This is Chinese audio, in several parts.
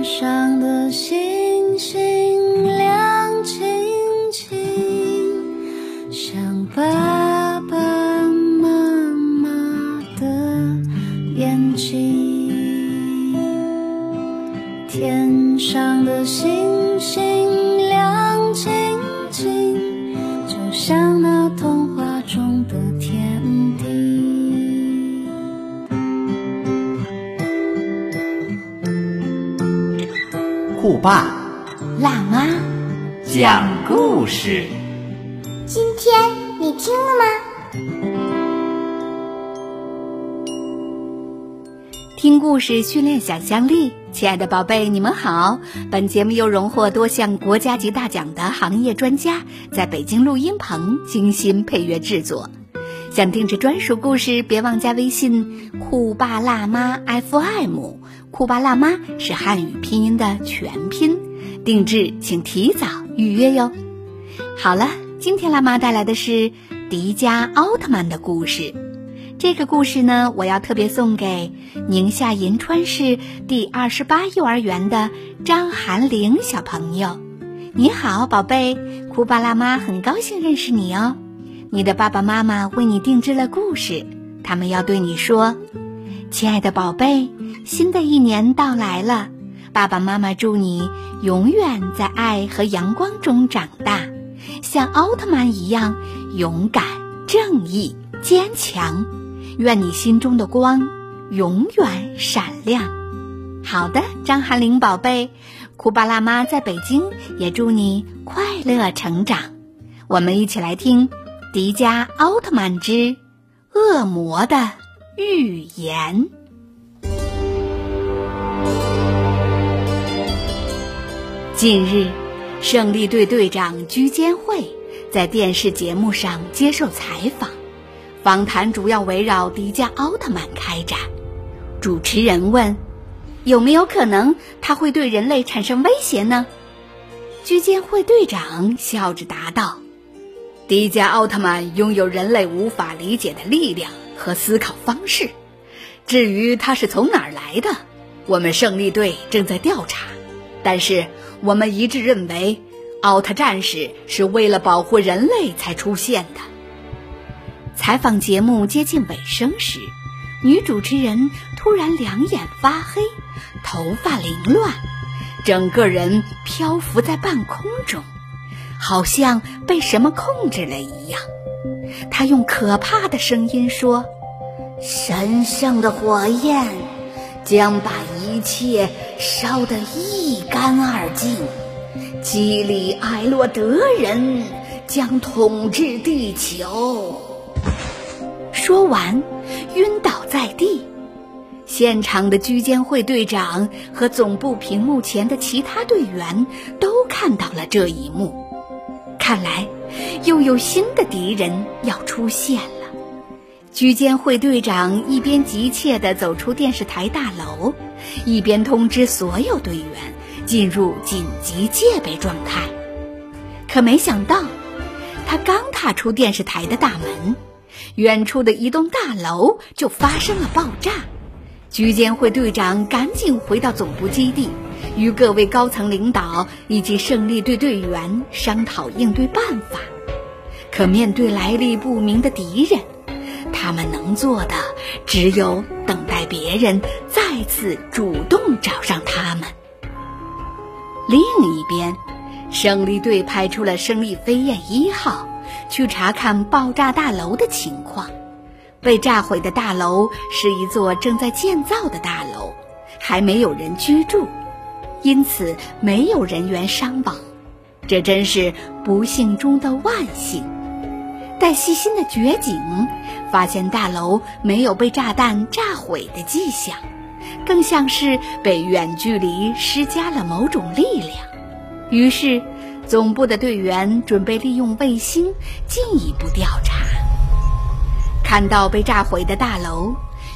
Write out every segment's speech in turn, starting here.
天上的星星。酷爸辣妈，讲故事。今天你听了吗？听故事训练想象力，亲爱的宝贝，你们好！本节目由荣获多项国家级大奖的行业专家在北京录音棚精心配乐制作。想定制专属故事，别忘加微信“酷爸辣妈 FM”。酷爸辣妈是汉语拼音的全拼，定制请提早预约哟。好了，今天辣妈带来的是迪迦奥特曼的故事。这个故事呢，我要特别送给宁夏银川市第二十八幼儿园的张涵玲小朋友。你好，宝贝，酷爸辣妈很高兴认识你哦。你的爸爸妈妈为你定制了故事，他们要对你说：“亲爱的宝贝，新的一年到来了，爸爸妈妈祝你永远在爱和阳光中长大，像奥特曼一样勇敢、正义、坚强。愿你心中的光永远闪亮。”好的，张涵玲宝贝，酷爸辣妈在北京也祝你快乐成长。我们一起来听。《迪迦奥特曼之恶魔的预言》。近日，胜利队队长居坚会在电视节目上接受采访，访谈主要围绕迪迦奥特曼开展。主持人问：“有没有可能他会对人类产生威胁呢？”居坚会队长笑着答道。迪迦奥特曼拥有人类无法理解的力量和思考方式。至于他是从哪儿来的，我们胜利队正在调查。但是我们一致认为，奥特战士是为了保护人类才出现的。采访节目接近尾声时，女主持人突然两眼发黑，头发凌乱，整个人漂浮在半空中。好像被什么控制了一样，他用可怕的声音说：“神圣的火焰将把一切烧得一干二净，基里艾洛德人将统治地球。”说完，晕倒在地。现场的居监会队长和总部屏幕前的其他队员都看到了这一幕。看来，又有新的敌人要出现了。居监会队长一边急切地走出电视台大楼，一边通知所有队员进入紧急戒备状态。可没想到，他刚踏出电视台的大门，远处的一栋大楼就发生了爆炸。居监会队长赶紧回到总部基地。与各位高层领导以及胜利队队员商讨应对办法，可面对来历不明的敌人，他们能做的只有等待别人再次主动找上他们。另一边，胜利队派出了胜利飞燕一号去查看爆炸大楼的情况。被炸毁的大楼是一座正在建造的大楼，还没有人居住。因此，没有人员伤亡，这真是不幸中的万幸。但细心的掘井发现，大楼没有被炸弹炸毁的迹象，更像是被远距离施加了某种力量。于是，总部的队员准备利用卫星进一步调查。看到被炸毁的大楼，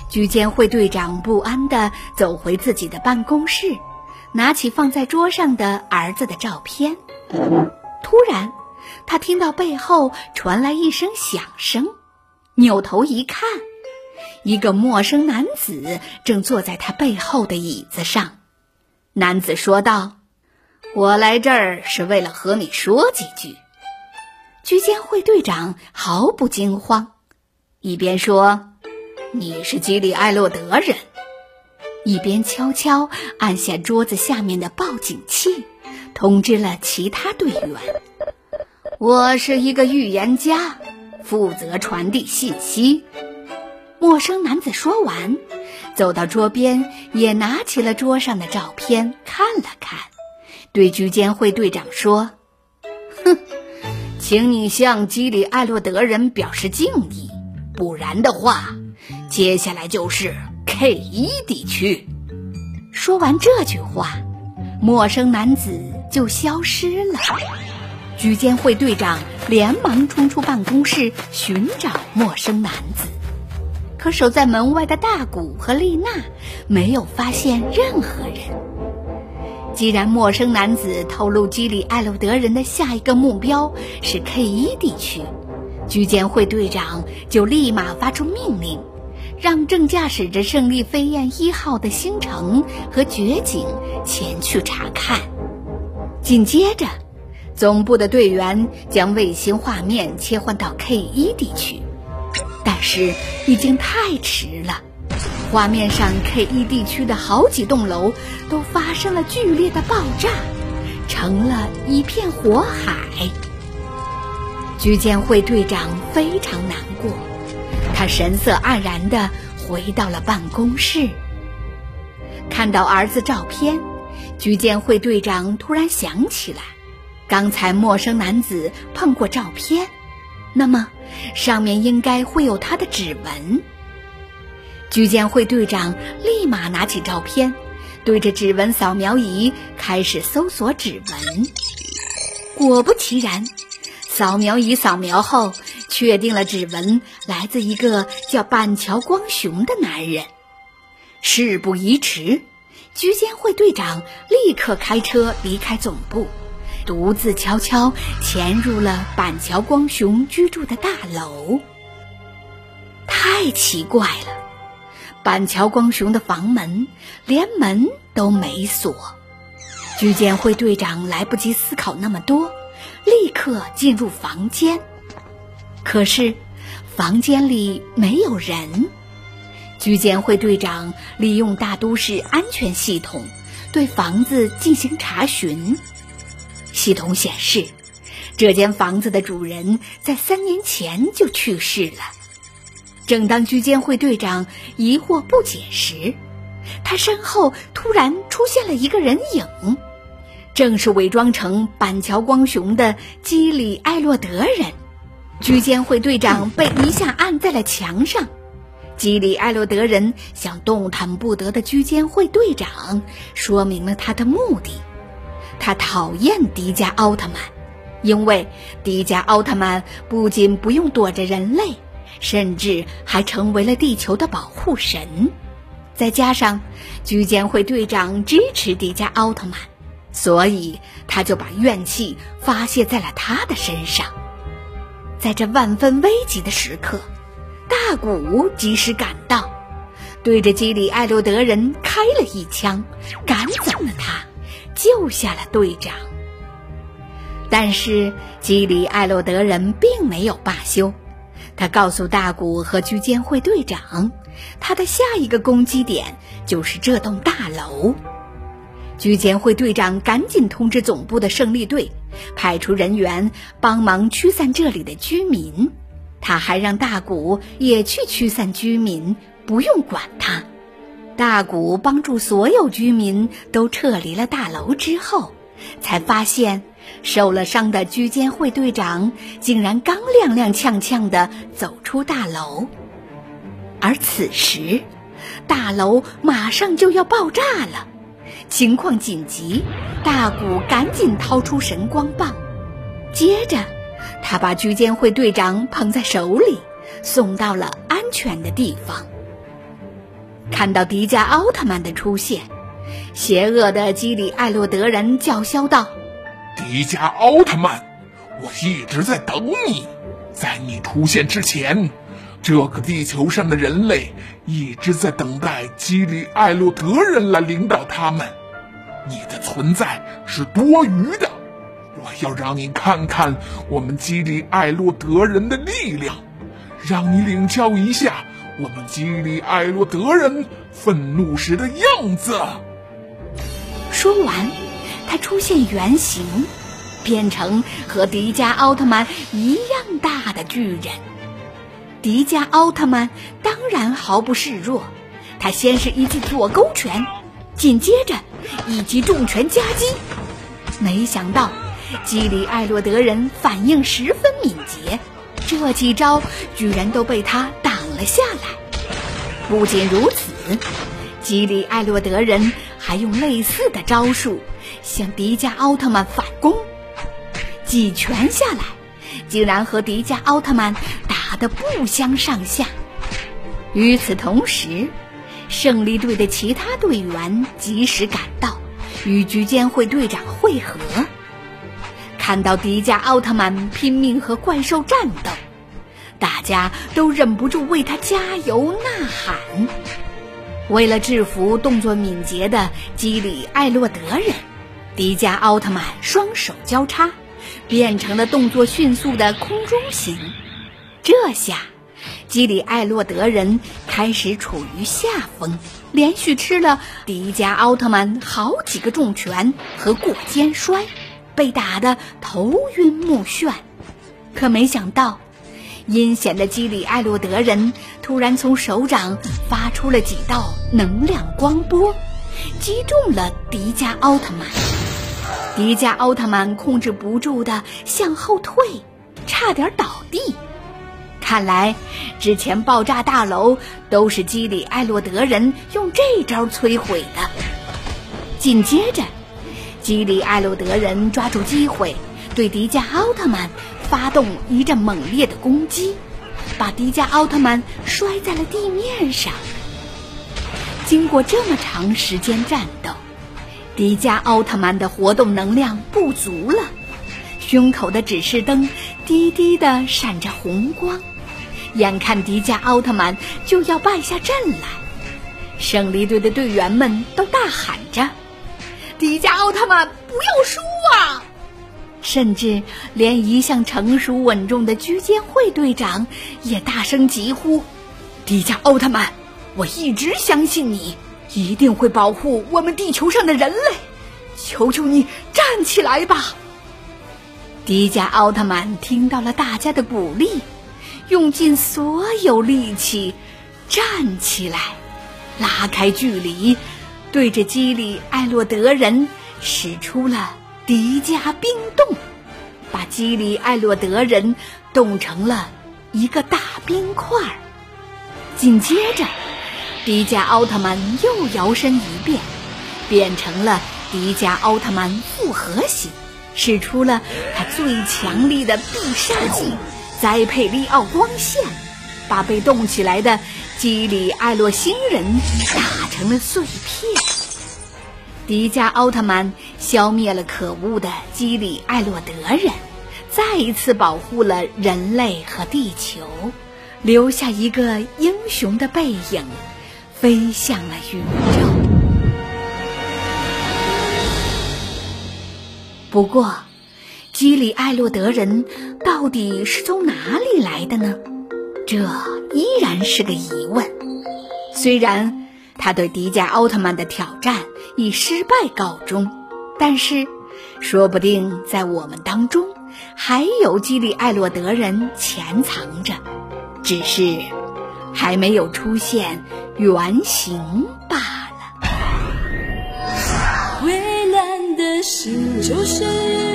居监会队长不安地走回自己的办公室。拿起放在桌上的儿子的照片，突然，他听到背后传来一声响声，扭头一看，一个陌生男子正坐在他背后的椅子上。男子说道：“我来这儿是为了和你说几句。”居监会队长毫不惊慌，一边说：“你是基里艾洛德人。”一边悄悄按下桌子下面的报警器，通知了其他队员：“我是一个预言家，负责传递信息。”陌生男子说完，走到桌边，也拿起了桌上的照片看了看，对居监会队长说：“哼，请你向基里艾洛德人表示敬意，不然的话，接下来就是。” K 一地区。说完这句话，陌生男子就消失了。居监会队长连忙冲出办公室寻找陌生男子，可守在门外的大古和丽娜没有发现任何人。既然陌生男子透露基里艾洛德人的下一个目标是 K 一地区，居监会队长就立马发出命令。让正驾驶着胜利飞燕一号的星城和绝景前去查看。紧接着，总部的队员将卫星画面切换到 K 一地区，但是已经太迟了。画面上 K 一地区的好几栋楼都发生了剧烈的爆炸，成了一片火海。居监会队长非常难过。神色黯然地回到了办公室，看到儿子照片，居监会队长突然想起来，刚才陌生男子碰过照片，那么上面应该会有他的指纹。居监会队长立马拿起照片，对着指纹扫描仪开始搜索指纹。果不其然，扫描仪扫描后。确定了指纹来自一个叫板桥光雄的男人。事不宜迟，居监会队长立刻开车离开总部，独自悄悄潜入了板桥光雄居住的大楼。太奇怪了，板桥光雄的房门连门都没锁。居监会队长来不及思考那么多，立刻进入房间。可是，房间里没有人。居监会队长利用大都市安全系统对房子进行查询。系统显示，这间房子的主人在三年前就去世了。正当居监会队长疑惑不解时，他身后突然出现了一个人影，正是伪装成板桥光雄的基里艾洛德人。居监会队长被一下按在了墙上，基里艾洛德人向动弹不得的居监会队长说明了他的目的。他讨厌迪迦奥特曼，因为迪迦奥特曼不仅不用躲着人类，甚至还成为了地球的保护神。再加上居监会队长支持迪迦奥特曼，所以他就把怨气发泄在了他的身上。在这万分危急的时刻，大古及时赶到，对着基里艾洛德人开了一枪，赶走了他，救下了队长。但是基里艾洛德人并没有罢休，他告诉大古和居监会队长，他的下一个攻击点就是这栋大楼。居监会队长赶紧通知总部的胜利队，派出人员帮忙驱散这里的居民。他还让大古也去驱散居民，不用管他。大古帮助所有居民都撤离了大楼之后，才发现受了伤的居监会队长竟然刚踉踉跄跄地走出大楼，而此时大楼马上就要爆炸了。情况紧急，大古赶紧掏出神光棒，接着他把居监会队长捧在手里，送到了安全的地方。看到迪迦奥特曼的出现，邪恶的基里艾洛德人叫嚣道：“迪迦奥特曼，我一直在等你，在你出现之前。”这个地球上的人类一直在等待基里艾洛德人来领导他们。你的存在是多余的。我要让你看看我们基里艾洛德人的力量，让你领教一下我们基里艾洛德人愤怒时的样子。说完，他出现原形，变成和迪迦奥特曼一样大的巨人。迪迦奥特曼当然毫不示弱，他先是一记左勾拳，紧接着一记重拳夹击。没想到。基里艾洛德人反应十分敏捷，这几招居然都被他挡了下来。不仅如此，基里艾洛德人还用类似的招数向迪迦奥特曼反攻，几拳下来，竟然和迪迦奥特曼打得不相上下。与此同时，胜利队的其他队员及时赶到，与局监会队长会合。看到迪迦奥特曼拼命和怪兽战斗，大家都忍不住为他加油呐喊。为了制服动作敏捷的基里艾洛德人，迪迦奥特曼双手交叉，变成了动作迅速的空中型。这下，基里艾洛德人开始处于下风，连续吃了迪迦奥特曼好几个重拳和过肩摔。被打得头晕目眩，可没想到，阴险的基里艾洛德人突然从手掌发出了几道能量光波，击中了迪迦奥特曼。迪迦奥特曼控制不住的向后退，差点倒地。看来，之前爆炸大楼都是基里艾洛德人用这招摧毁的。紧接着。基里艾洛德人抓住机会，对迪迦奥特曼发动一阵猛烈的攻击，把迪迦奥特曼摔在了地面上。经过这么长时间战斗，迪迦奥特曼的活动能量不足了，胸口的指示灯低低的闪着红光，眼看迪迦奥特曼就要败下阵来，胜利队的队员们都大喊着。迪迦奥特曼，不要输啊！甚至连一向成熟稳重的居间会队长也大声疾呼：“迪迦奥特曼，我一直相信你，一定会保护我们地球上的人类，求求你站起来吧！”迪迦奥特曼听到了大家的鼓励，用尽所有力气站起来，拉开距离。对着基里艾洛德人使出了迪迦冰冻，把基里艾洛德人冻成了一个大冰块。紧接着，迪迦奥特曼又摇身一变，变成了迪迦奥特曼复合型，使出了他最强力的必杀技——栽培利奥光线，把被冻起来的基里艾洛星人打成了碎片。迪迦奥特曼消灭了可恶的基里艾洛德人，再一次保护了人类和地球，留下一个英雄的背影，飞向了宇宙。不过，基里艾洛德人到底是从哪里来的呢？这依然是个疑问。虽然。他对迪迦奥特曼的挑战以失败告终，但是，说不定在我们当中还有基里艾洛德人潜藏着，只是还没有出现原形罢了。蔚蓝的心就是。